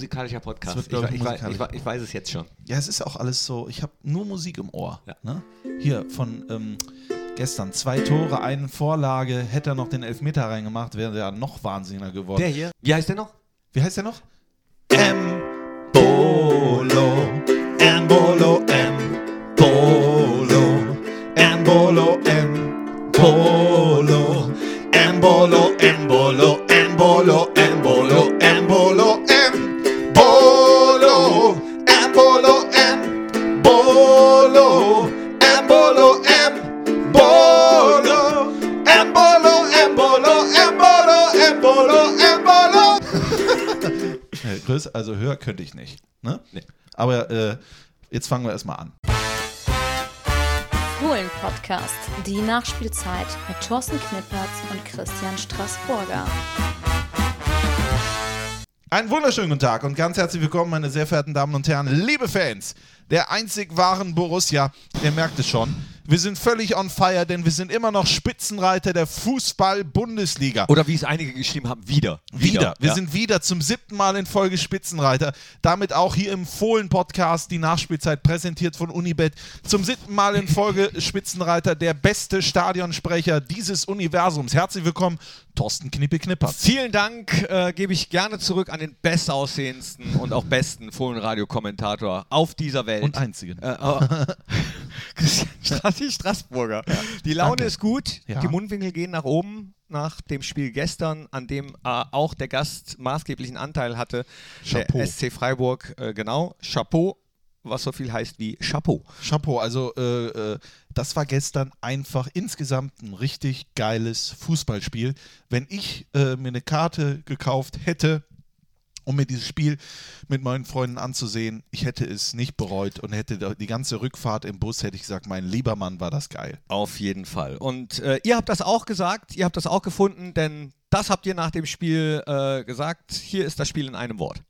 musikalischer Podcast. Wird, ich, ich, musikalisch. ich, ich weiß es jetzt schon. Ja, es ist auch alles so, ich habe nur Musik im Ohr. Ja. Ne? Hier von ähm, gestern, zwei Tore, eine Vorlage, hätte er noch den Elfmeter reingemacht, wäre er noch wahnsinniger geworden. Der hier. Wie heißt der noch? Wie heißt der noch? Embolo, Embolo, könnte ich nicht. Ne? Nee. Aber äh, jetzt fangen wir erstmal an. Fohlen-Podcast, die Nachspielzeit mit Thorsten Knippertz und Christian Straßburger. Einen wunderschönen guten Tag und ganz herzlich willkommen, meine sehr verehrten Damen und Herren, liebe Fans der einzig wahren Borussia. Ihr merkt es schon, wir sind völlig on fire, denn wir sind immer noch Spitzenreiter der Fußball-Bundesliga. Oder wie es einige geschrieben haben, wieder. Wieder. Wir ja. sind wieder zum siebten Mal in Folge Spitzenreiter. Damit auch hier im Fohlen-Podcast die Nachspielzeit präsentiert von Unibet. Zum siebten Mal in Folge Spitzenreiter, der beste Stadionsprecher dieses Universums. Herzlich willkommen, Thorsten Knippe-Knipper. Vielen Dank, äh, gebe ich gerne zurück an den bestaussehendsten und auch besten Fohlenradio-Kommentator auf dieser Welt. Und einzigen. Äh, oh. Christian Strassi Straßburger. Die Laune Danke. ist gut, Ja. die Mundwinkel gehen nach oben nach dem Spiel gestern, an dem äh, auch der Gast maßgeblichen Anteil hatte. Chapeau. Der SC Freiburg, äh, genau. Chapeau, was so viel heißt wie Chapeau. Chapeau, also äh, äh, das war gestern einfach insgesamt ein richtig geiles Fußballspiel. Wenn ich äh, mir eine Karte gekauft hätte, um mir dieses Spiel mit meinen Freunden anzusehen, ich hätte es nicht bereut und hätte die ganze Rückfahrt im Bus, hätte ich gesagt, mein lieber Mann, war das geil. Auf jeden Fall. Und äh, ihr habt das auch gesagt, ihr habt das auch gefunden, denn das habt ihr nach dem Spiel äh, gesagt. Hier ist das Spiel in einem Wort.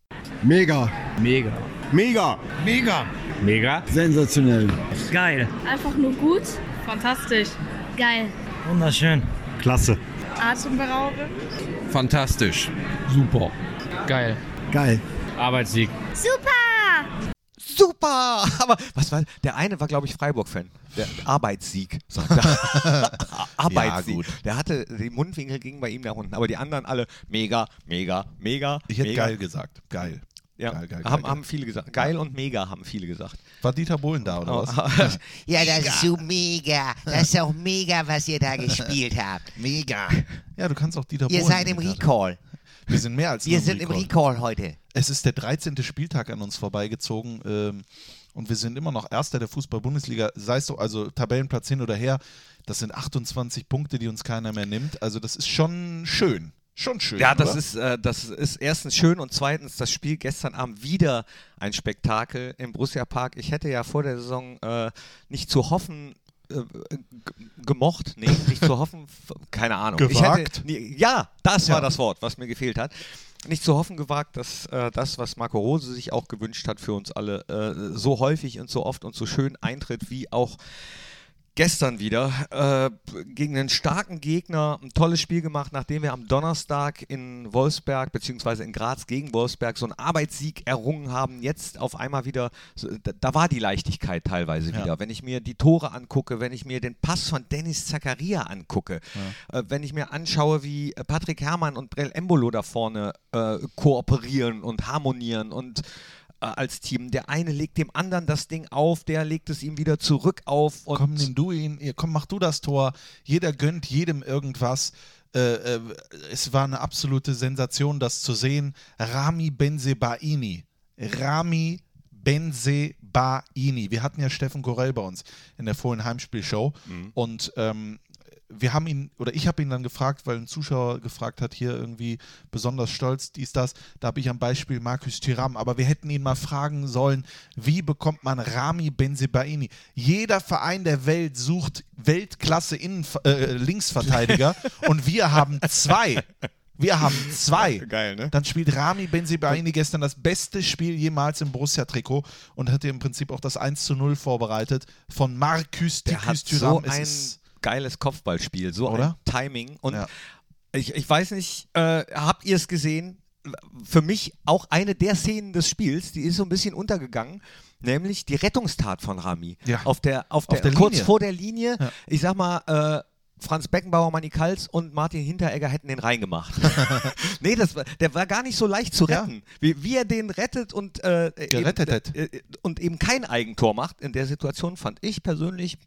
Mega. Mega. Mega. Mega. Mega. Sensationell. Geil. Einfach nur gut. Fantastisch. Geil. Wunderschön. Klasse. Atemberaubend. Fantastisch. Super. Geil. Geil. Arbeitssieg. Super! Super! Aber was war, der eine war, glaube ich, Freiburg-Fan. Der Arbeitssieg, sagt er. Arbeitssieg. Ja, gut. Der hatte, die Mundwinkel gingen bei ihm nach unten, aber die anderen alle mega, mega, mega. Ich hätte mega. geil gesagt. Geil. Ja, Geil, geil, haben, geil, haben viele gesagt. Geil und mega haben viele gesagt. War Dieter Bohlen da oder Oh, was? Ja, das ist so mega. Das ist auch mega, was ihr da gespielt habt. Mega. Ja, du kannst auch Dieter Ihr Bohlen. seid im. Recall. Wir sind mehr als Wir sind im Recall heute. Es ist der 13. Spieltag an uns vorbeigezogen ähm, und wir sind immer noch Erster der Fußball-Bundesliga, sei es so, also Tabellenplatz hin oder her. Das sind 28 Punkte, die uns keiner mehr nimmt. Also das ist schon schön. Schon schön. Ja, das oder? ist, äh, das ist erstens schön und zweitens das Spiel gestern Abend wieder ein Spektakel im Borussia Park. Ich hätte ja vor der Saison äh, nicht zu hoffen äh, gemocht, nee, nicht zu hoffen, keine Ahnung. Ich Gewagt? hätte, ja, das war Ja. das Wort, was mir gefehlt hat. Nicht zu hoffen gewagt, dass äh, das, was Marco Rose sich auch gewünscht hat für uns alle, äh, so häufig und so oft und so schön eintritt, wie auch gestern wieder äh, gegen einen starken Gegner ein tolles Spiel gemacht, nachdem wir am Donnerstag in Wolfsberg beziehungsweise in Graz gegen Wolfsberg so einen Arbeitssieg errungen haben. Jetzt auf einmal wieder, da, war die Leichtigkeit teilweise Ja. wieder. Wenn ich mir die Tore angucke, wenn ich mir den Pass von Dennis Zakaria angucke, äh, wenn ich mir anschaue, wie äh, Patrick Herrmann und Brell Embolo da vorne äh, kooperieren und harmonieren und als Team. Der eine legt dem anderen das Ding auf, der legt es ihm wieder zurück auf. Und komm, nimm du ihn, komm, mach du das Tor. Jeder gönnt jedem irgendwas. Äh, äh, es war eine absolute Sensation, das zu sehen. Rami Benzebaini. Rami Benzebaini. Wir hatten ja Steffen Gorell bei uns in der vorigen Heimspielshow und ähm, wir haben ihn, oder ich habe ihn dann gefragt, weil ein Zuschauer gefragt hat, hier irgendwie besonders stolz, dies, das. Da habe ich am Beispiel Markus Thuram, aber wir hätten ihn mal fragen sollen, wie bekommt man Rami Benzebaini? Jeder Verein der Welt sucht Weltklasse Innenv äh, Linksverteidiger und wir haben zwei. Wir haben zwei. Geil, ne? Dann spielt Rami Benzebaini gestern das beste Spiel jemals im Borussia-Trikot und hat im Prinzip auch das 1 zu 0 vorbereitet von Marcus Der hat Tikus so Thuram. Es ein ist- geiles Kopfballspiel, so Oder? ein Timing. Und Ja. ich, ich weiß nicht, äh, habt ihr es gesehen? für mich auch eine der Szenen des Spiels, die ist so ein bisschen untergegangen, nämlich die Rettungstat von Rami. Ja. Auf der, auf der, Auf der kurz Linie. vor der Linie, Ja. ich sag mal, äh, Franz Beckenbauer, Manni Kals und Martin Hinteregger hätten den reingemacht. nee, das war, der war gar nicht so leicht zu Ja. retten. Wie, wie er den rettet und, äh, Gerettet eben, hat. äh, und eben kein Eigentor macht in der Situation, fand ich persönlich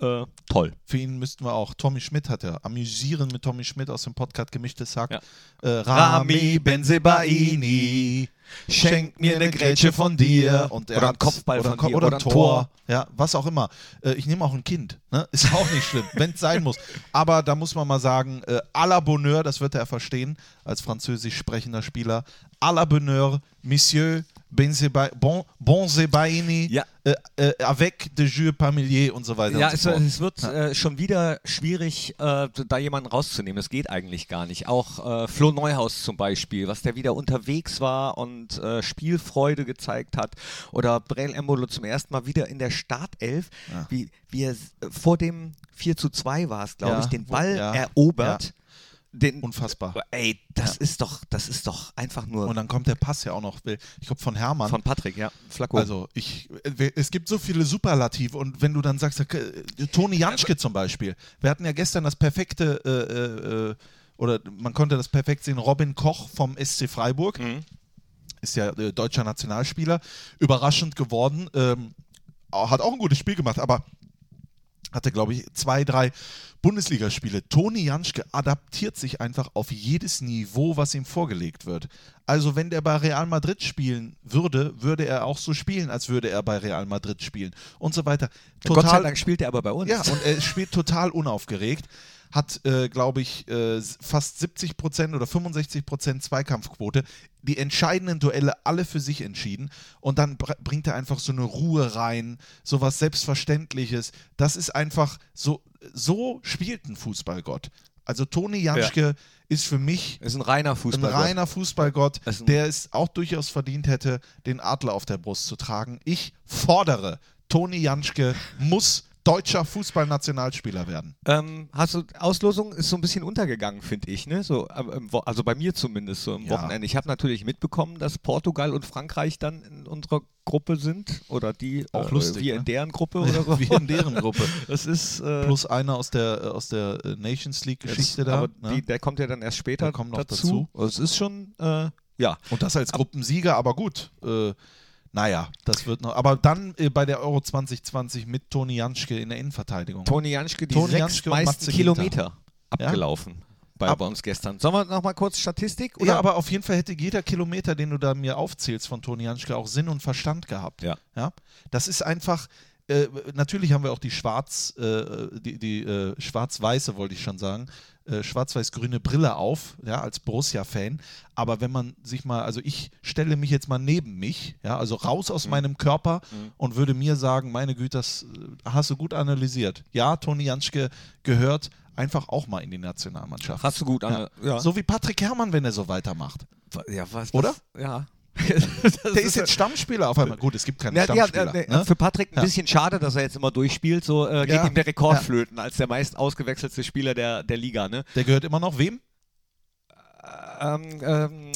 äh, toll. Für ihn müssten wir auch, Tommy Schmidt hat ja, amüsieren mit Tommy Schmidt aus dem Podcast Gemischtes Hack. Ja. Äh, Rami Benzebaini, schenk mir eine Grätsche von dir. Und er Oder ein hat- Kopfball oder von Ko- dir, oder oder ein ein Tor. Ja, was auch immer. Äh, ich nehme auch ein Kind. Ne? Ist auch nicht schlimm, wenn es sein muss. Aber da muss man mal sagen, äh, à la Bonheur, das wird er verstehen, als französisch sprechender Spieler. À la Bonheur, Monsieur Benzeba- Bon, Bonzebaini, Ja. äh, äh, avec de jeu familier und so weiter Ja, es, so fort. es wird äh, schon wieder schwierig, äh, da jemanden rauszunehmen. Das geht eigentlich gar nicht. Auch äh, Flo Neuhaus zum Beispiel, was der wieder unterwegs war und äh, Spielfreude gezeigt hat. Oder Brel Embolo zum ersten Mal wieder in der Startelf, wie, wie er vor dem 4 zu 2 war es, glaube Ja, ich, den Ball ja, erobert. Den, Unfassbar. ey, das ist doch, das ist doch einfach nur Und dann kommt der Pass ja auch noch, ich glaube von Hermann. von Patrick, ja. Flacco. also ich, äh, es gibt so viele Superlative und wenn du dann sagst, äh, Toni Janschke zum Beispiel, wir hatten ja gestern das perfekte, äh, äh, oder man konnte das perfekt sehen, Robin Koch vom SC Freiburg, ist ja äh, deutscher Nationalspieler, überraschend geworden, ähm, hat auch ein gutes Spiel gemacht, aber hatte, glaube ich, zwei, drei Bundesligaspiele. Toni Janschke adaptiert sich einfach auf jedes Niveau, was ihm vorgelegt wird. Also, wenn der bei Real Madrid spielen würde, würde er auch so spielen, als würde er bei Real Madrid spielen und so weiter. Gott sei Dank spielt er aber bei uns. Ja, und er spielt total unaufgeregt. Hat, äh, glaube ich, äh, fast 70 Prozent oder 65 Prozent Zweikampfquote. Die entscheidenden Duelle alle für sich entschieden. Und dann br bringt er einfach so eine Ruhe rein, so was Selbstverständliches. Das ist einfach so, so spielt ein Fußballgott. Also Toni Janschke ist für mich ist ein reiner ein Fußball. reiner Fußballgott, ist ein- der es auch durchaus verdient hätte, den Adler auf der Brust zu tragen. Ich fordere, Toni Janschke muss deutscher Fußballnationalspieler werden. Ähm, hast du, Auslosung ist so ein bisschen untergegangen, finde ich, ne? So, also bei mir zumindest so am Ja. Wochenende. Ich habe natürlich mitbekommen, dass Portugal und Frankreich dann in unserer Gruppe sind oder die Auch äh, lustig, wir ne? in deren Gruppe oder so. Wie in deren Gruppe. Das ist äh, Plus einer aus der, äh, aus der äh, Nations League-Geschichte da. aber ne? die, der kommt ja dann erst später Der kommt noch dazu. Also Es ist schon äh, ja. Und das als Gruppensieger, aber gut. Äh, naja, das wird noch. Aber dann äh, bei der Euro 2020 mit Toni Janschke in der Innenverteidigung. Toni Janschke die Toni sechs Janschke meisten. Kilometer abgelaufen bei, Ab- uns gestern. Sollen wir noch mal kurz Statistik? Oder? Ja, aber auf jeden Fall hätte jeder Kilometer, den du da mir aufzählst von Toni Janschke, auch Sinn und Verstand gehabt. Ja. ja? Das ist einfach. Äh, natürlich haben wir auch die schwarz, äh, die, die äh, schwarz-weiße, wollte ich schon sagen, äh, schwarz-weiß-grüne Brille auf, ja, als Borussia-Fan. Aber wenn man sich mal, also ich stelle mich jetzt mal neben mich, ja, also raus Mhm. aus meinem Körper und würde mir sagen, meine Güte, das äh, hast du gut analysiert. Ja, Toni Janschke gehört einfach auch mal in die Nationalmannschaft. Hast du gut an. Ja. So wie Patrick Herrmann, wenn er so weitermacht. ja was, Oder? Was, ja. Der ist jetzt Stammspieler auf einmal. Gut, es gibt keine Ja, ja, Stammspieler. äh, ne? Für Patrick ein Ja. bisschen schade, dass er jetzt immer durchspielt. So äh, geht Ja. ihm der Rekord Ja. flöten als der meist ausgewechselte Spieler der, der Liga. Ne? Der gehört immer noch wem? Ähm, ähm,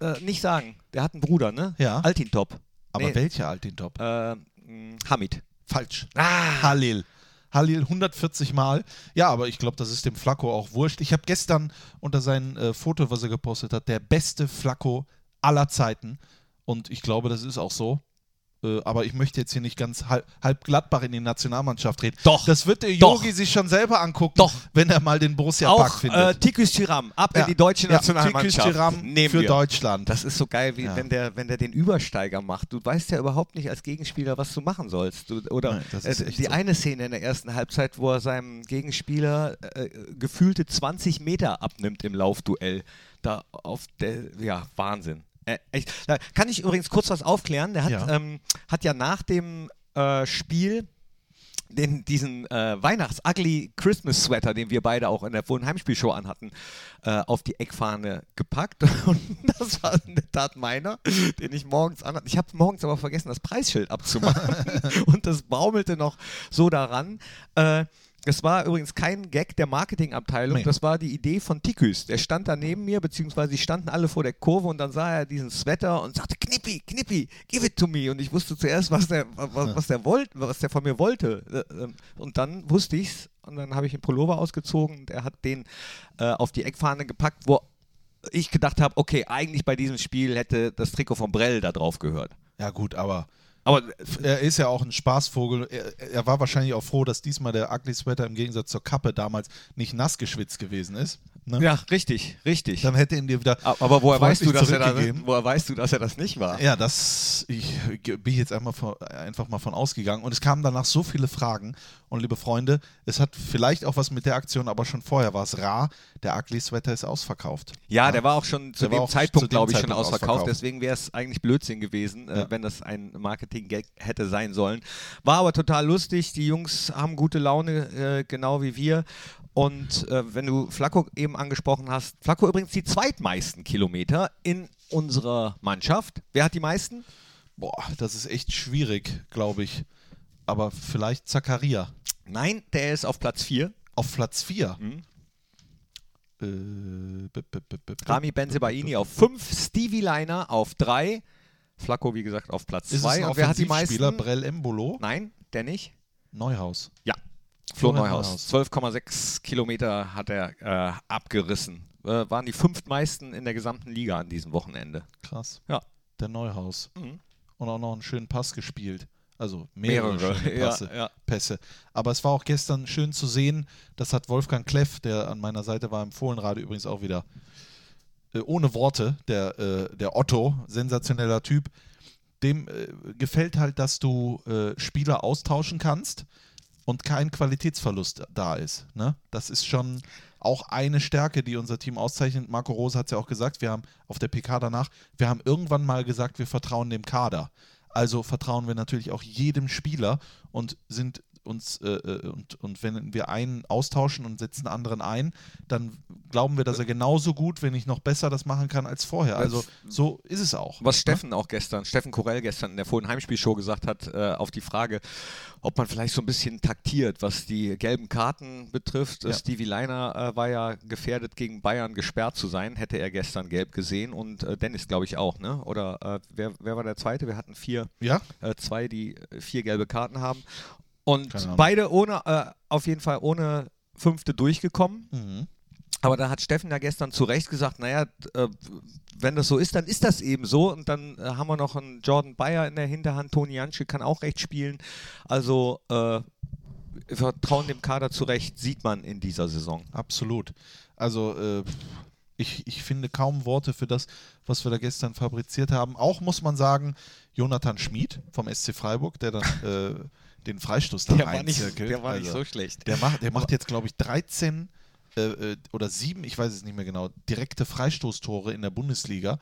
äh, nicht sagen. Der hat einen Bruder, ne? Ja. Altintop. Aber Nee. welcher Altintop? Äh, mh, Hamid. Falsch. Ah, Halil. Halil 140 Mal. Ja, aber ich glaube, das ist dem Flacco auch wurscht. Ich habe gestern unter sein äh, Foto, was er gepostet hat, der beste Flacco aller Zeiten. Und ich glaube, das ist auch so. Äh, aber ich möchte jetzt hier nicht ganz halb, halb Gladbach in die Nationalmannschaft reden. Doch. Das wird der. Yogi sich schon selber angucken, Doch. wenn er mal den Borussia-Park auch findet. äh, Tikus Tyram. Ab in die deutsche Ja, Nationalmannschaft. Tikus Nehmen für wir. Deutschland. Das ist so geil, wie Ja. wenn, der, wenn der den Übersteiger macht. Du weißt ja überhaupt nicht als Gegenspieler, was du machen sollst. Du, oder Nein, äh, die so. eine Szene in der ersten Halbzeit, wo er seinem Gegenspieler äh, gefühlte 20 Meter abnimmt im Laufduell. Da auf der, ja, Wahnsinn. Äh, echt. Da kann ich übrigens kurz was aufklären. Der hat Ja. Ähm, hat ja nach dem äh, Spiel den, diesen äh, Weihnachts-Ugly Christmas Sweater, den wir beide auch in der vorhin Heimspielshow anhatten, äh, auf die Eckfahne gepackt. Und das war in der Tat meiner, den ich morgens anhatte. Ich habe morgens aber vergessen, das Preisschild abzumachen. Und das baumelte noch so daran. Äh, Das war übrigens kein Gag der Marketingabteilung, Nee. das war die Idee von Tiküs. Der stand da neben mir, beziehungsweise die standen alle vor der Kurve und dann sah er diesen Sweater und sagte, Knippi, Knippi, give it to me. Und ich wusste zuerst, was der, was, was der wollte, was der von mir wollte. Äh, ähm, Und dann wusste ich's und dann habe ich den Pullover ausgezogen und er hat den äh, auf die Eckfahne gepackt, wo ich gedacht habe, okay, eigentlich bei diesem Spiel hätte das Trikot von Brell da drauf gehört. Ja, gut, aber Aber er ist ja auch ein Spaßvogel. Er, er war wahrscheinlich auch froh, dass diesmal der Ugly Sweater im Gegensatz zur Kappe damals nicht nass geschwitzt gewesen ist. Ne? ja, richtig, richtig. Dann hätte ihn dir wieder. Aber woher weißt, du, dass er da, zurückgegeben. woher weißt du, dass er das nicht war? Ja, das ich, bin ich jetzt einmal von, einfach mal von ausgegangen. Und es kamen danach so viele Fragen. Und liebe Freunde, es hat vielleicht auch was mit der Aktion, aber schon vorher war es rar. Der Ugly Sweater ist ausverkauft. Ja, der war auch schon zu Der dem Zeitpunkt, glaube ich, schon Zeitpunkt ausverkauft. ausverkauft. Deswegen wäre es eigentlich Blödsinn gewesen, äh, Ja. wenn das ein Marketing-Gag hätte sein sollen. War aber total lustig. Die Jungs haben gute Laune, äh, genau wie wir. Und äh, wenn du Flacco eben angesprochen hast, Flacco übrigens die zweitmeisten Kilometer in unserer Mannschaft. Wer hat die meisten? Boah, das ist echt schwierig, glaube ich. Aber vielleicht Zakaria. Nein, der ist auf Platz 4. Auf Platz 4. Mhm. Äh, b- b- b- b- Rami Benzebaini auf 5, Stevie Leiner auf 3, Flacco, wie gesagt, auf Platz Ist es 2. ein Und wer hat die meisten? Brell Embolo? Nein, der nicht. Neuhaus. Ja, Flo Neuhaus. 12,6 Kilometer hat er äh, abgerissen. Äh, waren die fünftmeisten in der gesamten Liga an diesem Wochenende. Krass. Ja. Der Neuhaus. Mhm. Und auch noch einen schönen Pass gespielt. Also mehrere, Mehrere, schöne ja, Passe, ja. Pässe. Aber es war auch gestern schön zu sehen, das hat Wolfgang Kleff, der an meiner Seite war im Fohlenradio übrigens auch wieder äh, ohne Worte, der, äh, der Otto, sensationeller Typ. Dem äh, gefällt halt, dass du Spieler austauschen kannst und kein Qualitätsverlust da ist. Ne? Das ist schon auch eine Stärke, die unser Team auszeichnet. Marco Rose hat es ja auch gesagt, wir haben auf der PK danach, wir haben irgendwann mal gesagt, wir vertrauen dem Kader. Also vertrauen wir natürlich auch jedem Spieler und sind uns äh, äh, und, und wenn wir einen austauschen und setzen anderen ein, dann glauben wir, dass er genauso gut, wenn nicht noch besser das machen kann als vorher. Also so ist es auch. Was Steffen auch gestern, Steffen Korell gestern in der Fohlen Heimspielshow gesagt hat, äh, auf die Frage, ob man vielleicht so ein bisschen taktiert, was die gelben Karten betrifft. Ja. Stevie Leiner äh, war ja gefährdet, gegen Bayern gesperrt zu sein, hätte er gestern gelb gesehen und äh, Dennis, glaube ich, auch, ne? Oder äh, wer, wer war der Zweite? Wir hatten vier, Ja? äh, zwei, die äh, vier gelbe Karten haben. Und beide ohne, äh, auf jeden Fall ohne fünfte durchgekommen. Mhm. Aber da hat Steffen ja gestern zu Recht gesagt, naja, äh, wenn das so ist, dann ist das eben so. Und dann äh, haben wir noch einen Jordan Bayer in der Hinterhand. Toni Janschke kann auch recht spielen. Also äh, wir vertrauen dem Kader zu Recht, sieht man in dieser Saison. Absolut. Also äh, ich, ich finde kaum Worte für das, was wir da gestern fabriziert haben. Auch muss man sagen, Jonathan Schmid vom SC Freiburg, der dann äh, den Freistoß da Der war nicht, reinzirkelt. der war nicht Also, so schlecht. Der macht, der macht jetzt, glaube ich, 13 äh, äh, oder 7, ich weiß es nicht mehr genau, direkte Freistoßtore in der Bundesliga.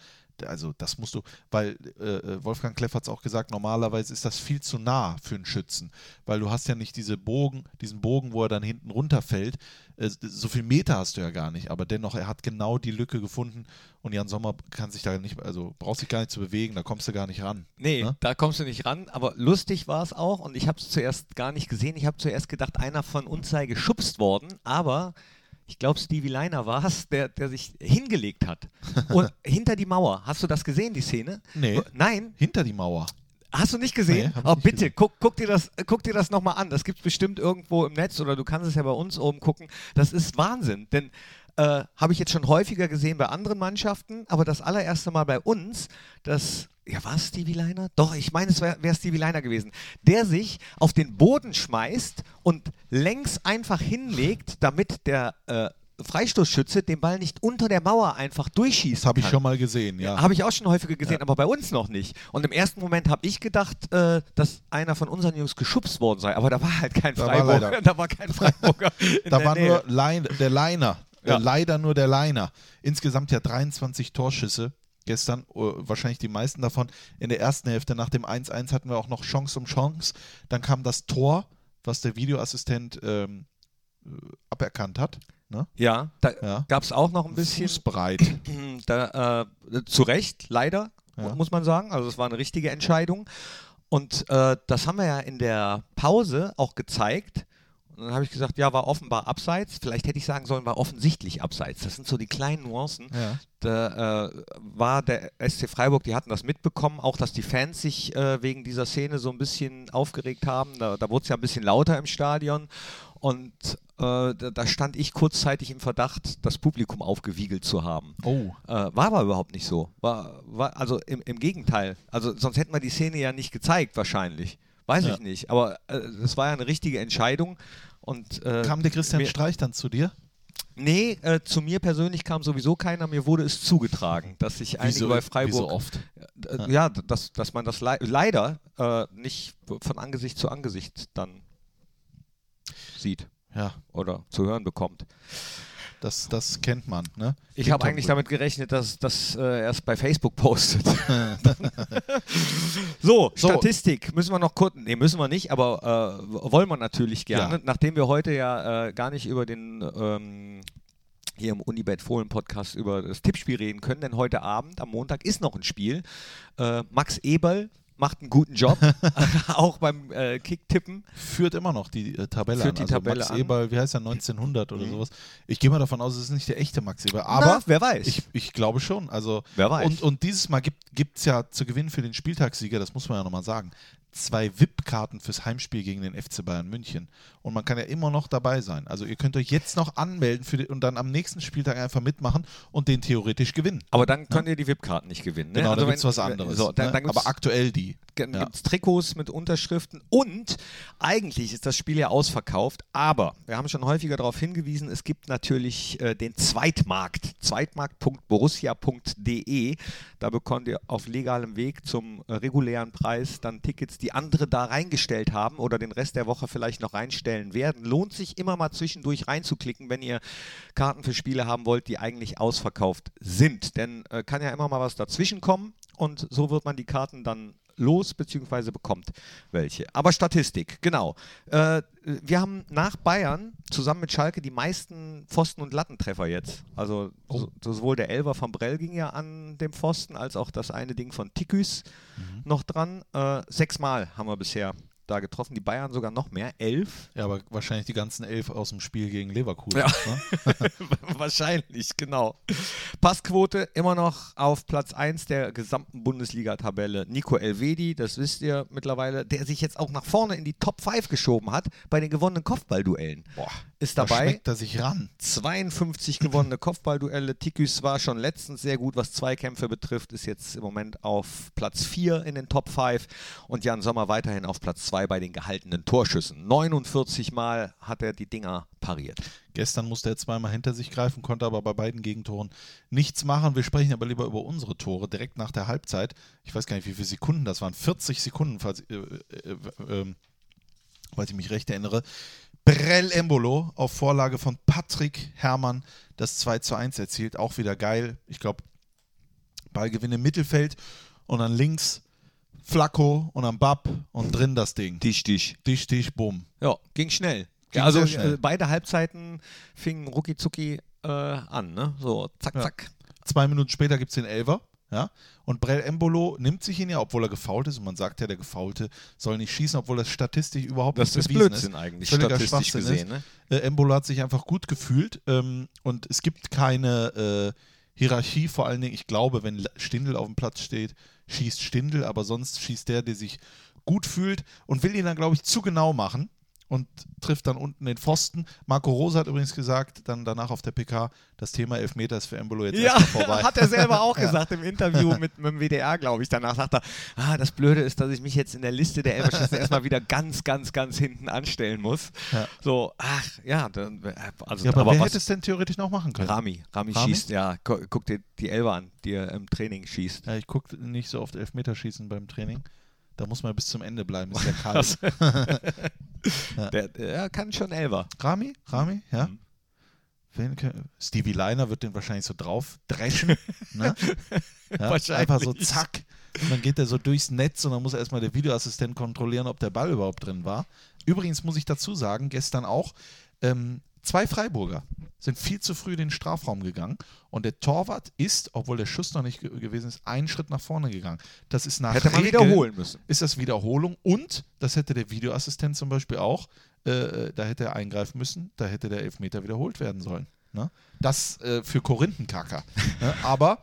Also das musst du, weil äh, äh, Wolfgang Kleff hat es auch gesagt, normalerweise ist das viel zu nah für einen Schützen, weil du hast ja nicht diese Bogen, diesen Bogen, wo er dann hinten runterfällt. Äh, so viel Meter hast du ja gar nicht, aber dennoch, er hat genau die Lücke gefunden und Jan Sommer kann sich da nicht, also braucht sich gar nicht zu bewegen, da kommst du gar nicht ran. Nee, Ne? da kommst du nicht ran, aber lustig war es auch und ich habe es zuerst gar nicht gesehen. Ich habe zuerst gedacht, einer von uns sei geschubst worden, aber ich glaube, Stevie Leiner war es, der, der sich hingelegt hat. Und hinter die Mauer. Hast du das gesehen, die Szene? Nee. Nein, Hinter die Mauer. Hast du nicht gesehen? Nee, oh, nicht bitte, gesehen. guck, guck dir das, guck dir das nochmal an. Das gibt es bestimmt irgendwo im Netz oder du kannst es ja bei uns oben gucken. Das ist Wahnsinn. Denn äh, habe ich jetzt schon häufiger gesehen bei anderen Mannschaften, aber das allererste Mal bei uns, das, ja, war es Stevie Leiner? Doch, ich meine, es wäre wär Stevie Leiner gewesen, der sich auf den Boden schmeißt und längs einfach hinlegt, damit der äh, Freistoßschütze den Ball nicht unter der Mauer einfach durchschießt. Das habe ich schon mal gesehen, ja. Habe ich auch schon häufiger gesehen, aber bei uns noch nicht. Und im ersten Moment habe ich gedacht, äh, dass einer von unseren Jungs geschubst worden sei, aber da war halt kein Da war Freiburger. leider- da war kein Freiburger. Da war Nähe. nur Lein, der Liner. Ja. Äh, leider nur der Liner. Insgesamt ja 23 Torschüsse gestern, äh, wahrscheinlich die meisten davon. In der ersten Hälfte nach dem 1-1 hatten wir auch noch Chance um Chance. Dann kam das Tor, was der Videoassistent ähm, äh, aberkannt hat. Ne? Ja, da Ja. gab es auch noch ein bisschen. Fußbreit. Da, äh, zu Recht, leider, Ja. muss man sagen. Also es war eine richtige Entscheidung. Und äh, das haben wir ja in der Pause auch gezeigt. Und dann habe ich gesagt, ja, war offenbar abseits. Vielleicht hätte ich sagen sollen, war offensichtlich abseits. Das sind so die kleinen Nuancen. Ja. Da äh, war der SC Freiburg, die hatten das mitbekommen, auch dass die Fans sich äh, wegen dieser Szene so ein bisschen aufgeregt haben. Da, da wurde es ja ein bisschen lauter im Stadion. Und äh, da, stand ich kurzzeitig im Verdacht, das Publikum aufgewiegelt zu haben. Oh. Äh, war aber überhaupt nicht so. War, war, also im, im Gegenteil. Also sonst hätten wir die Szene ja nicht gezeigt, wahrscheinlich. Weiß Ja. ich nicht. Aber äh, es war ja eine richtige Entscheidung. Und, äh, Kam der Christian Streich dann zu dir? Nee, äh, zu mir persönlich kam sowieso keiner. Mir wurde es zugetragen, dass sich einige bei Freiburg. So oft. Äh, ja, dass, dass man das lei leider äh, nicht von Angesicht zu Angesicht dann sieht Ja, oder zu hören bekommt. das, das kennt man. Ne? Ich habe eigentlich damit gerechnet, dass das äh, erst bei Facebook postet. so, So. Statistik müssen wir noch kurz, nee, müssen wir nicht, aber äh, wollen wir natürlich gerne, Ja. nachdem wir heute ja äh, gar nicht über den ähm, hier im Unibet Fohlen Podcast über das Tippspiel reden können, denn heute Abend am Montag ist noch ein Spiel. Äh, Max Eberl macht einen guten Job, auch beim äh, Kicktippen. Führt immer noch die äh, Tabelle Führt an. die Also Tabelle Max an. Mhm. Eberl, wie heißt er, 1900 oder sowas. Ich gehe mal davon aus, es ist nicht der echte Max Eberl. Aber Na, wer weiß. Ich, ich glaube schon. Also, Wer weiß. Und, und dieses Mal gibt es ja zu gewinnen für den Spieltagssieger, das muss man ja nochmal sagen, zwei VIP-Karten fürs Heimspiel gegen den FC Bayern München. Und man kann ja immer noch dabei sein. Also ihr könnt euch jetzt noch anmelden für die, und dann am nächsten Spieltag einfach mitmachen und den theoretisch gewinnen. aber dann könnt ihr die VIP-Karten nicht gewinnen. Ne? Genau, Also da gibt es was anderes. So, dann, ne? dann Aber aktuell die. Ja. gibt es Trikots mit Unterschriften und eigentlich ist das Spiel ja ausverkauft, aber wir haben schon häufiger darauf hingewiesen, es gibt natürlich äh, den Zweitmarkt, zweitmarkt.borussia.de. Da bekommt ihr auf legalem Weg zum äh, regulären Preis dann Tickets, die andere da reingestellt haben oder den Rest der Woche vielleicht noch reinstellen werden. Lohnt sich immer mal zwischendurch reinzuklicken, wenn ihr Karten für Spiele haben wollt, die eigentlich ausverkauft sind. Denn äh, kann ja immer mal was dazwischen kommen und so wird man die Karten dann los beziehungsweise bekommt welche. Aber Statistik, genau. Äh, wir haben nach Bayern zusammen mit Schalke die meisten Pfosten- und Lattentreffer jetzt. Also so, sowohl der Elfer von Brell ging ja an dem Pfosten, als auch das eine Ding von Tiküs noch dran. Äh, sechsmal haben wir bisher da getroffen. Die Bayern sogar noch mehr, elf. Ja, aber wahrscheinlich die ganzen elf aus dem Spiel gegen Leverkusen. Ja. Ne? Wahrscheinlich, genau. Passquote immer noch auf Platz 1 der gesamten Bundesliga-Tabelle. Nico Elvedi, das wisst ihr mittlerweile, der sich jetzt auch nach vorne in die Top 5 geschoben hat bei den gewonnenen Kopfballduellen. Boah, Ist da dabei. schmeckt er sich ran. 52 gewonnene Kopfballduelle. Tiküs war schon letztens sehr gut, was Zweikämpfe betrifft, ist jetzt im Moment auf Platz 4 in den Top 5 und Jan Sommer weiterhin auf Platz 2 bei den gehaltenen Torschüssen. 49 Mal hat er die Dinger pariert. Gestern musste er zweimal hinter sich greifen, konnte aber bei beiden Gegentoren nichts machen. Wir sprechen aber lieber über unsere Tore direkt nach der Halbzeit. Ich weiß gar nicht, wie viele Sekunden das waren. 40 Sekunden, falls, äh, äh, äh, äh, falls ich mich recht erinnere. Brell Embolo auf Vorlage von Patrick Herrmann das 2 zu 1 erzielt. Auch wieder geil. Ich glaube, Ballgewinn im Mittelfeld und dann links Flacco und dann Bab und drin das Ding. Tisch, Tisch. Tisch, Tisch, bumm. Ja, ging schnell. Ging also schnell. äh, beide Halbzeiten fingen rucki zucki äh, an, ne? So, zack, Ja. zack. Zwei Minuten später gibt es den Elver. Ja? Und Brell Embolo nimmt sich ihn ja, obwohl er gefault ist. Und man sagt ja, der Gefaulte soll nicht schießen, obwohl das statistisch überhaupt Das nicht ist bewiesen Blödsinn eigentlich, Völliger statistisch gesehen, Ist. ne? Äh, Embolo hat sich einfach gut gefühlt. Ähm, und es gibt keine äh, Hierarchie. Vor allen Dingen, ich glaube, wenn Stindl auf dem Platz steht, schießt Stindl. Aber sonst schießt der, der sich gut fühlt und will ihn dann, glaube ich, zu genau machen. Und trifft dann unten den Pfosten. Marco Rosa hat übrigens gesagt, dann danach auf der PK, das Thema Elfmeter ist für Embolo jetzt Ja, erstmal vorbei. hat er selber auch Ja. gesagt im Interview mit, mit dem WDR, glaube ich. Danach sagt er, ah, das Blöde ist, dass ich mich jetzt in der Liste der Elferschützen erstmal wieder ganz, ganz, ganz hinten anstellen muss. Ja. So, ach, ja, dann, also, Ja, aber, wer was- hätte es denn theoretisch noch machen können? Rami, Rami, Rami? schießt, ja, gu- guck dir die Elfer an, die er im Training schießt. Ja, ich gucke nicht so oft Elfmeterschießen beim Training. Da muss man bis zum Ende bleiben, ist ja kalt. Also, der, der kann schon Elfer. Rami? Rami? Ja? Mhm. Stevie Liner wird den wahrscheinlich so drauf dreschen. ne? ja, einfach so zack. Und dann geht er so durchs Netz und dann muss erstmal der Videoassistent kontrollieren, ob der Ball überhaupt drin war. Übrigens muss ich dazu sagen, gestern auch, ähm, Zwei Freiburger sind viel zu früh in den Strafraum gegangen und der Torwart ist, obwohl der Schuss noch nicht ge gewesen ist, einen Schritt nach vorne gegangen. Das ist nach Hätte man wiederholen müssen. Ist das Wiederholung und das hätte der Videoassistent zum Beispiel auch, äh, da hätte er eingreifen müssen, da hätte der Elfmeter wiederholt werden sollen. Ne? Das äh, für Korinthenkacker. ne? Aber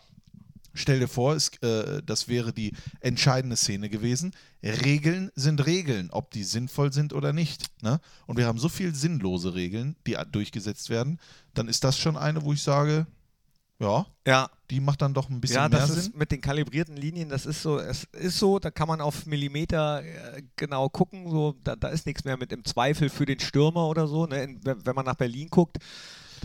stell dir vor, es, äh, das wäre die entscheidende Szene gewesen. Regeln sind Regeln, ob die sinnvoll sind oder nicht. Ne? Und wir haben so viel sinnlose Regeln, die durchgesetzt werden, dann ist das schon eine, wo ich sage, ja, Ja, die macht dann doch ein bisschen ja, mehr das Sinn. ist mit den kalibrierten Linien, das ist so, es ist so, da kann man auf Millimeter äh, genau gucken, so, da, da ist nichts mehr mit im Zweifel für den Stürmer oder so. Ne? In, wenn man nach Berlin guckt,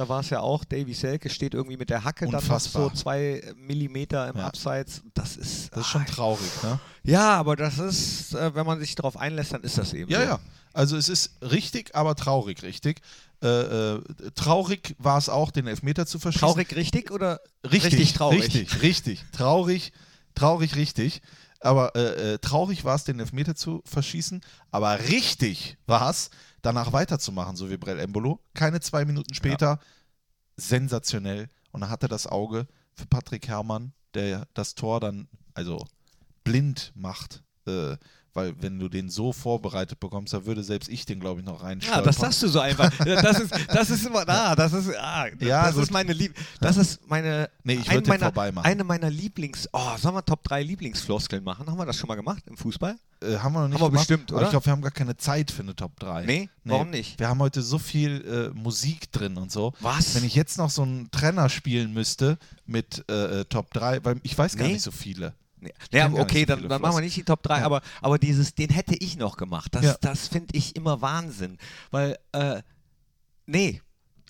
da war es ja auch, Davy Selke steht irgendwie mit der Hacke dann Unfassbar. so zwei Millimeter im Ja. Abseits. Das ist, Das ist schon ah, traurig, ne? Ja, aber das ist, äh, wenn man sich darauf einlässt, dann ist das eben Ja, so. ja. Also es ist richtig, aber traurig richtig. Äh, äh, traurig war es auch, den Elfmeter zu verschießen. Traurig richtig oder richtig, richtig traurig? Richtig, richtig. Traurig, traurig, richtig. Aber äh, äh, traurig war es, den Elfmeter zu verschießen. Aber richtig war es, danach weiterzumachen, so wie Brell Embolo. Keine zwei Minuten später, sensationell. Und er das Auge für Patrick Herrmann, der das Tor dann also blind macht. Äh, weil wenn du den so vorbereitet bekommst, dann würde selbst ich den, glaube ich, noch Ja, reinstellen. das sagst du so einfach. Das ist, das ist immer da. Das ist, ah, Ja, das gut. ist meine Lieb Das ist meine. Nee, ich ein meiner, vorbei machen. Eine meiner Lieblings. Oh, sollen wir Top 3 Lieblingsfloskeln machen? Haben wir das schon mal gemacht im Fußball? Äh, haben wir noch nicht Haben gemacht, bestimmt, aber oder? Ich glaube, wir haben gar keine Zeit für eine Top 3. Nee? Warum nicht? Wir haben heute so viel äh, Musik drin und so. Was? Wenn ich jetzt noch so einen Trenner spielen müsste mit äh, äh, Top 3, weil ich weiß gar Nee. nicht so viele. Nee. Ja, nicht okay, dann, dann machen wir nicht die Top 3, Ja. aber, aber dieses, den hätte ich noch gemacht. Das, Ja. das finde ich immer Wahnsinn. Weil, äh, nee.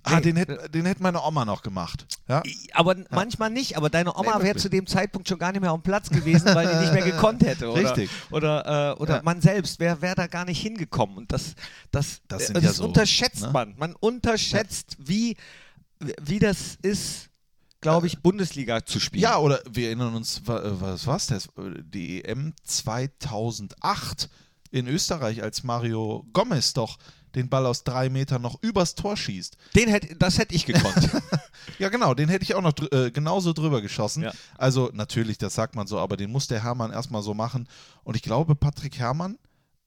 Ah, Nee. den hätte den hätt meine Oma noch gemacht. Ja? Aber manchmal nicht, aber deine Oma Nee, wäre zu dem Zeitpunkt schon gar nicht mehr am Platz gewesen, weil die nicht mehr gekonnt hätte. Oder, Richtig. Oder, äh, oder Ja. man selbst wäre wär da gar nicht hingekommen. Und das, das, Das äh, das ja so, unterschätzt ne? man. Man unterschätzt, wie, wie das ist, glaube ich, Bundesliga zu spielen. Ja, oder wir erinnern uns, äh, was war's das? Die EM 2008 in Österreich, als Mario Gomez doch den Ball aus drei Metern noch übers Tor schießt. Den hätt, das hätte ich gekonnt. Ja, genau, den hätte ich auch noch dr äh, genauso drüber geschossen. Ja. Also natürlich, das sagt man so, aber den muss der Hermann erstmal so machen. Und ich glaube, Patrick Herrmann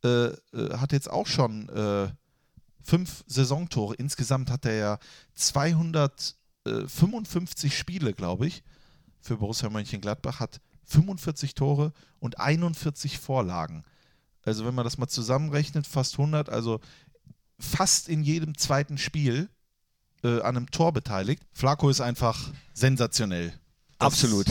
äh, äh, hat jetzt auch schon äh, fünf Saisontore. Insgesamt hat er ja 255 Spiele, glaube ich, für Borussia Mönchengladbach, hat 45 Tore und 41 Vorlagen. Also wenn man das mal zusammenrechnet, fast 100, also fast in jedem zweiten Spiel äh, an einem Tor beteiligt. Flaco ist einfach sensationell. Das, Absolut.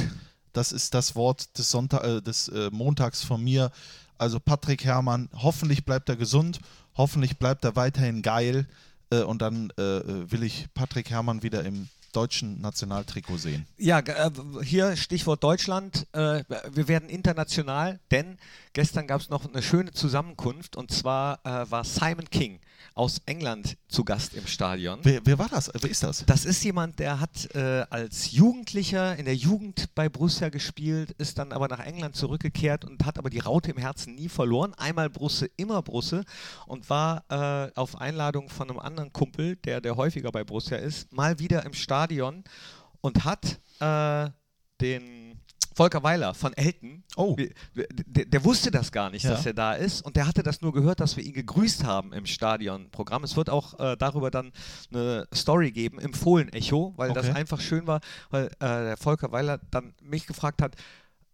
Das ist das Wort des, Sonntag, äh, des äh, Montags von mir. Also Patrick Herrmann, hoffentlich bleibt er gesund, hoffentlich bleibt er weiterhin geil äh, und dann äh, will ich Patrick Herrmann wieder im deutschen Nationaltrikot sehen. Ja, äh, hier Stichwort Deutschland. Äh, wir werden international, denn gestern gab es noch eine schöne Zusammenkunft und zwar äh, war Simon King aus England zu Gast im Stadion. Wer, wer war das? Wer ist das? Das ist jemand, der hat äh, als Jugendlicher in der Jugend bei Borussia gespielt, ist dann aber nach England zurückgekehrt und hat aber die Raute im Herzen nie verloren. Einmal Brusse, immer Brusse und war äh, auf Einladung von einem anderen Kumpel, der, der häufiger bei Borussia ist, mal wieder im Stadion und hat äh, den Volker Weiler von Elton, Oh. der, der wusste das gar nicht, Ja. dass er da ist und der hatte das nur gehört, dass wir ihn gegrüßt haben im Stadionprogramm. Es wird auch äh, darüber dann eine Story geben im Fohlen-Echo, weil das Okay. einfach schön war, weil äh, der Volker Weiler dann mich gefragt hat,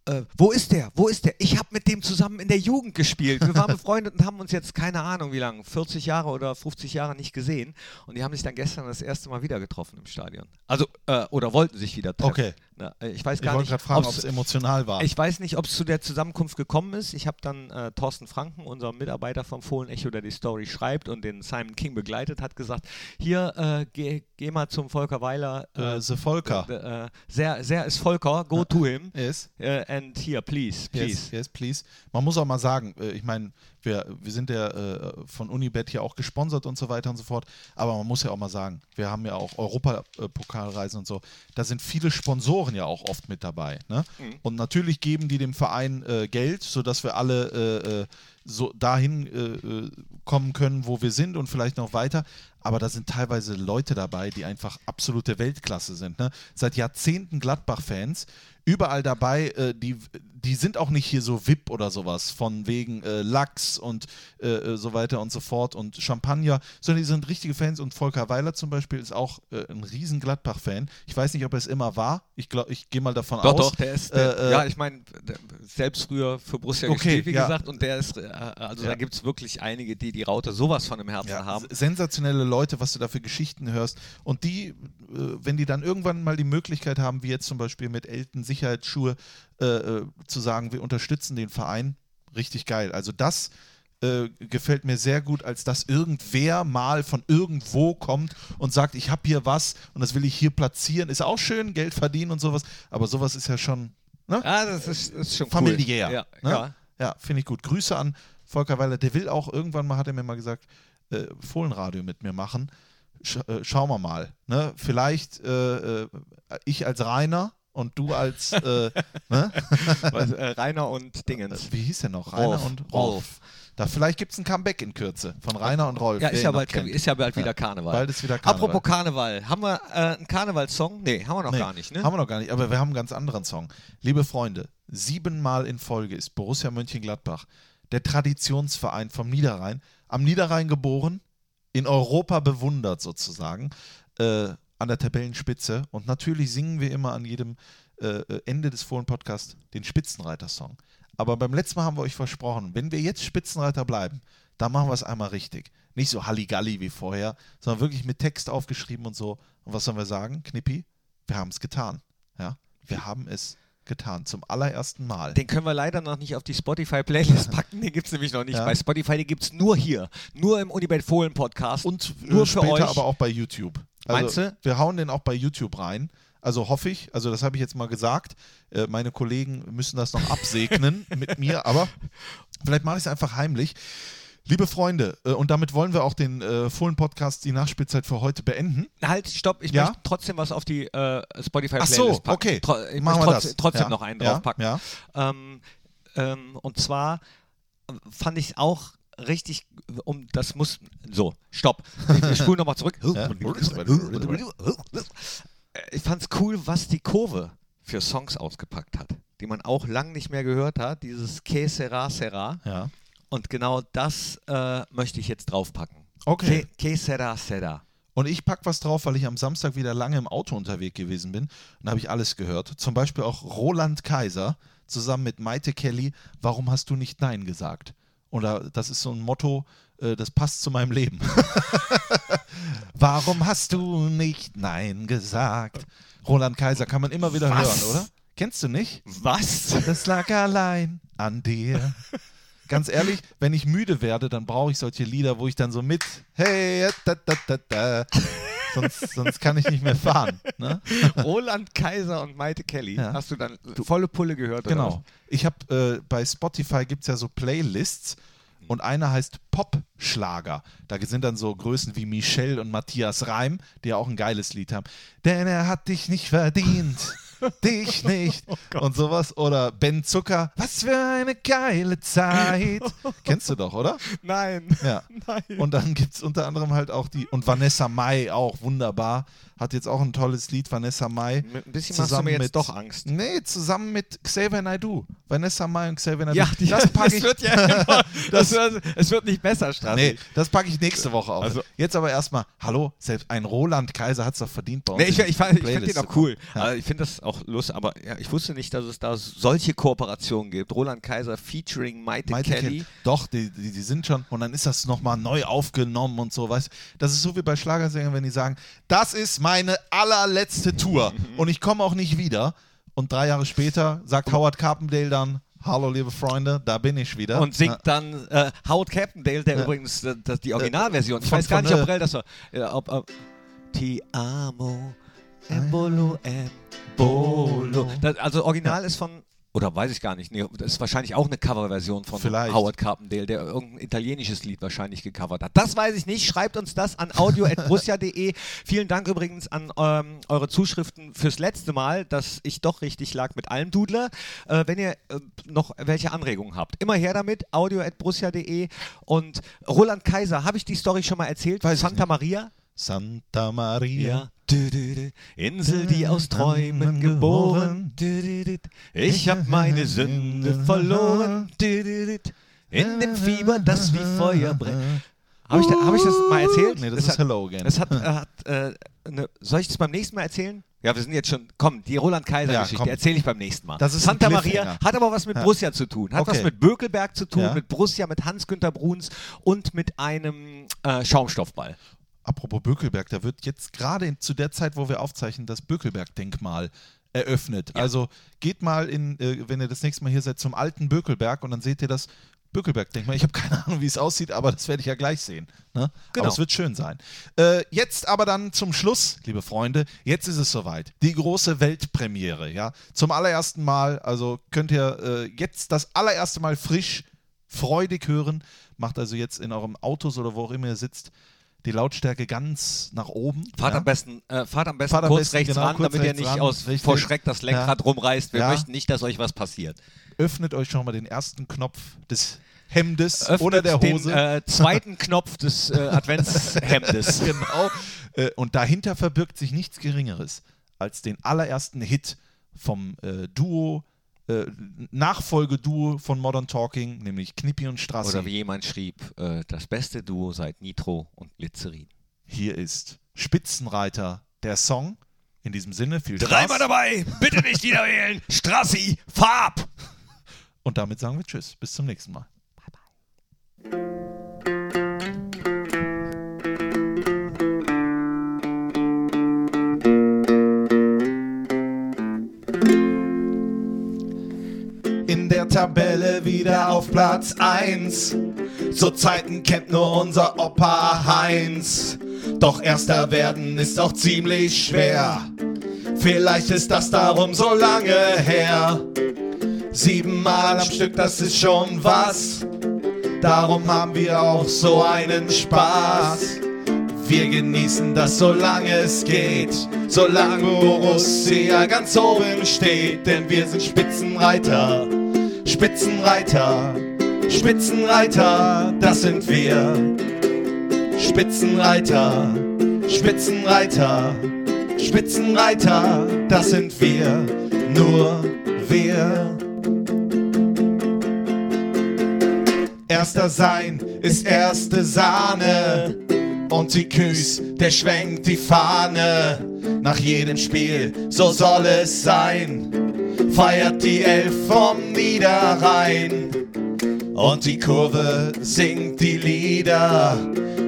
äh, wo ist der? Wo ist der? Ich habe mit dem zusammen in der Jugend gespielt. Wir waren befreundet und haben uns jetzt keine Ahnung wie lange, 40 Jahre oder 50 Jahre nicht gesehen. Und die haben sich dann gestern das erste Mal wieder getroffen im Stadion. Also, äh, oder wollten sich wieder treffen. Okay. Äh, ich weiß Ich gar wollte nicht, fragen, ob es emotional war. ich weiß nicht, ob es zu der Zusammenkunft gekommen ist. Ich habe dann äh, Thorsten Franken, unser Mitarbeiter vom Fohlen-Echo, der die Story schreibt und den Simon King begleitet, hat gesagt, hier, äh, geh, geh mal zum Volker Weiler. äh, The Volker. äh, äh, sehr, sehr ist Volker, go to him. Yes. Äh, and here, please, please. Yes, yes, please. Man muss auch mal sagen, äh, ich meine, wir, wir sind ja äh, von Unibet hier auch gesponsert und so weiter und so fort, aber man muss ja auch mal sagen, wir haben ja auch Europapokalreisen und so, da sind viele Sponsoren ja auch oft mit dabei. Ne? Mhm. Und natürlich geben die dem Verein äh, Geld, sodass wir alle äh, äh, so dahin äh, äh, kommen können, wo wir sind und vielleicht noch weiter. Aber da sind teilweise Leute dabei, die einfach absolute Weltklasse sind. Ne? Seit Jahrzehnten Gladbach-Fans, überall dabei, äh, die, die sind auch nicht hier so VIP oder sowas, von wegen äh, Lachs und äh, äh, so weiter und so fort und Champagner, sondern die sind richtige Fans und Volker Weiler zum Beispiel ist auch äh, ein riesen Gladbach-Fan. Ich weiß nicht, ob er es immer war. Ich glaube, ich gehe mal davon Doch, aus. doch, der ist, der, Äh, äh, ja, ich meine, selbst früher für Borussia Okay, gespielt, wie ja. gesagt, und der ist, also Ja. da gibt es wirklich einige, die die Raute sowas von im Herzen Ja, haben. sensationelle Leute, was du da für Geschichten hörst. Und die, wenn die dann irgendwann mal die Möglichkeit haben, wie jetzt zum Beispiel mit Elten Sicherheitsschuhe, äh, äh, zu sagen, wir unterstützen den Verein, richtig geil. Also das äh, gefällt mir sehr gut, als dass irgendwer mal von irgendwo kommt und sagt, ich habe hier was und das will ich hier platzieren. Ist auch schön, Geld verdienen und sowas, aber sowas ist ja schon ne? Ja, das ist, ist schon familiär. Cool. Ja, ne? ja. ja finde ich gut. Grüße an Volker Weiler. Der will auch irgendwann mal, hat er mir mal gesagt, äh, Fohlenradio mit mir machen. Sch äh, schauen wir mal. Ne? Vielleicht ich als Rainer und du als äh, ne? Was, äh, Rainer und Dingens. Wie hieß der noch? Rainer Rolf. und Rolf. Da vielleicht gibt es ein Comeback in Kürze von Rainer und Rolf. Ja, ist ja, bald, ist ja bald wieder Karneval. Bald ist wieder Karneval. Apropos Karneval, haben wir äh, einen Karnevalssong? Nee, haben wir noch Nee, gar nicht, ne? Haben wir noch gar nicht, aber wir haben einen ganz anderen Song. Liebe Freunde, siebenmal in Folge ist Borussia Mönchengladbach, der Traditionsverein vom Niederrhein, am Niederrhein geboren, in Europa bewundert sozusagen, äh, an der Tabellenspitze. Und natürlich singen wir immer an jedem äh, Ende des Fohlen-Podcasts den Spitzenreiter-Song. Aber beim letzten Mal haben wir euch versprochen, wenn wir jetzt Spitzenreiter bleiben, dann machen wir es einmal richtig. Nicht so Halligalli wie vorher, sondern wirklich mit Text aufgeschrieben und so. Und was sollen wir sagen, Knippi? Wir haben es getan. Ja, wir haben es getan. Zum allerersten Mal. Den können wir leider noch nicht auf die Spotify-Playlist packen. Den gibt es nämlich noch nicht. Ja. Bei Spotify, den gibt es nur hier. Nur im Unibet Fohlen Podcast. Und nur nur für später euch. aber auch bei YouTube. Also, Meinst du? Wir hauen den auch bei YouTube rein. Also hoffe ich, also das habe ich jetzt mal gesagt. Äh, meine Kollegen müssen das noch absegnen mit mir, aber vielleicht mache ich es einfach heimlich. Liebe Freunde, äh, und damit wollen wir auch den äh, Fohlen-Podcast, die Nachspielzeit für heute beenden. Halt, stopp, ich Ja? möchte trotzdem was auf die äh, Spotify-Playlist Ach so, packen. okay. Tro ich Machen möchte wir trotz das. trotzdem Ja, noch einen ja, draufpacken. ja. Ähm, ähm, und zwar äh, fand ich auch richtig, um das muss, so, stopp. Ich, ich spule nochmal zurück. Ich fand's cool, was die Kurve für Songs ausgepackt hat, die man auch lang nicht mehr gehört hat, dieses Que sera sera. Ja. Und genau das äh, möchte ich jetzt draufpacken. Okay. Que, que sera sera. Und ich pack was drauf, weil ich am Samstag wieder lange im Auto unterwegs gewesen bin. Und habe ich alles gehört. Zum Beispiel auch Roland Kaiser zusammen mit Maite Kelly. Warum hast du nicht Nein gesagt? Oder das ist so ein Motto, äh, das passt zu meinem Leben. Warum hast du nicht Nein gesagt? Roland Kaiser kann man immer wieder Was? hören, oder? Kennst du nicht? Was? Das lag allein an dir. Ganz ehrlich, wenn ich müde werde, dann brauche ich solche Lieder, wo ich dann so mit, hey, da, da, da, da. Sonst, sonst kann ich nicht mehr fahren. Ne? Roland Kaiser und Maite Kelly. Ja. Hast du dann volle Pulle gehört? Oder Genau. Ich habe äh, bei Spotify gibt es ja so Playlists und eine heißt Pop-Schlager. Da sind dann so Größen wie Michelle und Matthias Reim, die ja auch ein geiles Lied haben. Denn er hat dich nicht verdient. dich nicht. und sowas. Oder Ben Zucker. Was für eine geile Zeit. Kennst du doch, oder? Nein. Ja. Nein. Und dann gibt es unter anderem halt auch die. Und Vanessa Mai auch wunderbar. Hat jetzt auch ein tolles Lied, Vanessa Mai. Ein bisschen machst du zusammen mir jetzt mit- doch Angst. Nee, zusammen mit Xavier Naidoo. Vanessa Mai und Xavier Naidoo. Ja, die, das packe ich. wird ja immer, das wird, es wird nicht besser, Strassi. Nee, das packe ich nächste Woche auf. Also- Jetzt aber erstmal, hallo, selbst ein Roland Kaiser hat es doch verdient bei uns. Nee, ich, ich, fand- ich finde den auch cool. kommen. Also ich finde das auch lustig, aber ja, ich wusste nicht, dass es da solche Kooperationen gibt. Roland Kaiser featuring Maite, Maite Kelly. Kelly. Doch, die, die, die sind schon, und dann ist das nochmal neu aufgenommen und so, weißt Das ist so wie bei Schlagersängern, wenn die sagen, das ist meine allerletzte Tour und ich komme auch nicht wieder. Und drei Jahre später sagt Howard Carpendale dann, hallo liebe Freunde, da bin ich wieder. Und singt Ja. dann äh, Howard Carpendale, der Ja. übrigens äh, die Originalversion. Ich von- weiß gar nicht, ob äh, Brell das war. Ja, ob, ob, Ti amo, embolo, embolo. Das, also Original ist von Oder weiß ich gar nicht. Nee, das ist wahrscheinlich auch eine Coverversion von Vielleicht. Howard Carpendale, der irgendein italienisches Lied wahrscheinlich gecovert hat. Das weiß ich nicht. Schreibt uns das an audio.brussia.de. Vielen Dank übrigens an ähm, eure Zuschriften fürs letzte Mal, dass ich doch richtig lag mit allem Dudler. Äh, wenn ihr äh, noch welche Anregungen habt, immer her damit. audio.brussia.de. Und Roland Kaiser, habe ich die Story schon mal erzählt? Weiß Santa. Maria? Santa Maria. Ja. Insel, die aus Träumen geboren. Ich hab meine Sünde verloren. In dem Fieber, das wie Feuer brennt. Habe ich, da- hab ich das mal erzählt? Nee, das Es ist hat, Hello Again. Es hat, hat äh, ne, soll ich das beim nächsten Mal erzählen? Ja, wir sind jetzt schon. Komm, die Roland Ja, Kaiser-Geschichte komm. erzähle ich beim nächsten Mal. Das ist Santa Maria hat aber was mit Ja. Borussia zu tun. Hat was Okay. mit Bökelberg zu tun, Ja. mit Borussia, mit Hans-Günter Bruns und mit einem äh, Schaumstoffball. Apropos Bökelberg, da wird jetzt gerade zu der Zeit, wo wir aufzeichnen, das Bökelberg-Denkmal eröffnet. Also geht mal in, äh, wenn ihr das nächste Mal hier seid, zum alten Bökelberg und dann seht ihr das Bökelberg-Denkmal. Ich habe keine Ahnung, wie es aussieht, aber das werde ich ja gleich sehen. Ne? Genau. Aber es wird schön sein. Äh, jetzt aber dann zum Schluss, liebe Freunde, jetzt ist es soweit. Die große Weltpremiere, ja. Zum allerersten Mal, also könnt ihr äh, jetzt das allererste Mal frisch, freudig hören. Macht also jetzt in eurem Autos oder wo auch immer ihr sitzt, die Lautstärke ganz nach oben. Fahrt ja? am besten, äh, fahrt am besten Fahrt am kurz besten, rechts genau, ran, kurz damit ihr rechts nicht ran, aus, richtig. vor Schreck das Lenkrad Ja. rumreißt. Wir Ja. möchten nicht, dass euch was passiert. Öffnet euch schon mal den ersten Knopf des Hemdes Öffnet oder der Hose. Den äh, zweiten Knopf des äh, Adventshemdes. genau. Äh, und dahinter verbirgt sich nichts Geringeres als den allerersten Hit vom äh, Duo, äh, Nachfolgeduo von Modern Talking, nämlich Knippi und Strassi. Oder wie jemand schrieb, äh, das beste Duo seit Nitro und Glycerin. Hier ist Spitzenreiter der Song. In diesem Sinne, viel Spaß. Dreimal dabei, bitte nicht wieder wählen. Strassi, Farb. Und damit sagen wir Tschüss. Bis zum nächsten Mal. In der Tabelle wieder auf Platz 1. So Zeiten kennt nur unser Opa Heinz. Doch erster werden ist auch ziemlich schwer. Vielleicht ist das darum so lange her. Siebenmal am Stück, das ist schon was. Darum haben wir auch so einen Spaß. Wir genießen das, solange es geht. Solange Borussia ganz oben steht. Denn wir sind Spitzenreiter. Spitzenreiter. Spitzenreiter, das sind wir. Spitzenreiter. Spitzenreiter. Spitzenreiter, das sind wir. Nur wir. Erster sein ist erste Sahne. Und die Küs, der schwenkt die Fahne. Nach jedem Spiel, so soll es sein. Feiert die Elf vom Niederrhein. Und die Kurve singt die Lieder.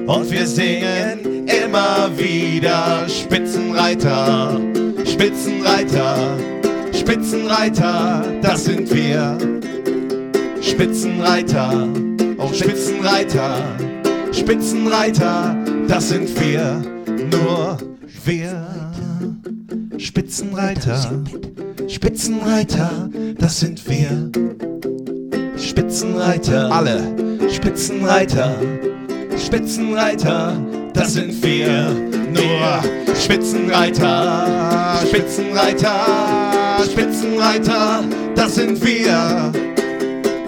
Und wir singen immer wieder Spitzenreiter, Spitzenreiter, Spitzenreiter, das sind wir. Spitzenreiter, oh Spitzenreiter, Spitzenreiter, das sind wir. Nur wir. Spitzenreiter, Spitzenreiter, das sind wir. Spitzenreiter, alle. Spitzenreiter, Spitzenreiter, das sind wir. Nur Spitzenreiter, Spitzenreiter, Spitzenreiter, das sind wir.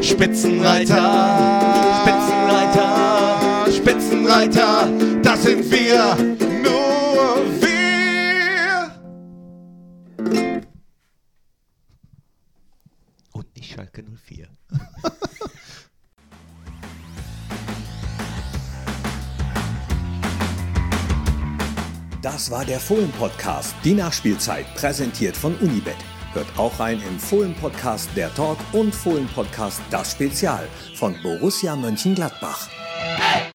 Spitzenreiter, Spitzenreiter, Spitzenreiter, das sind wir. Nur wir. Schalke 04. Das war der Fohlen-Podcast, die Nachspielzeit, präsentiert von Unibet. Hört auch rein im Fohlen-Podcast Der Talk und Fohlen-Podcast Das Spezial von Borussia Mönchengladbach.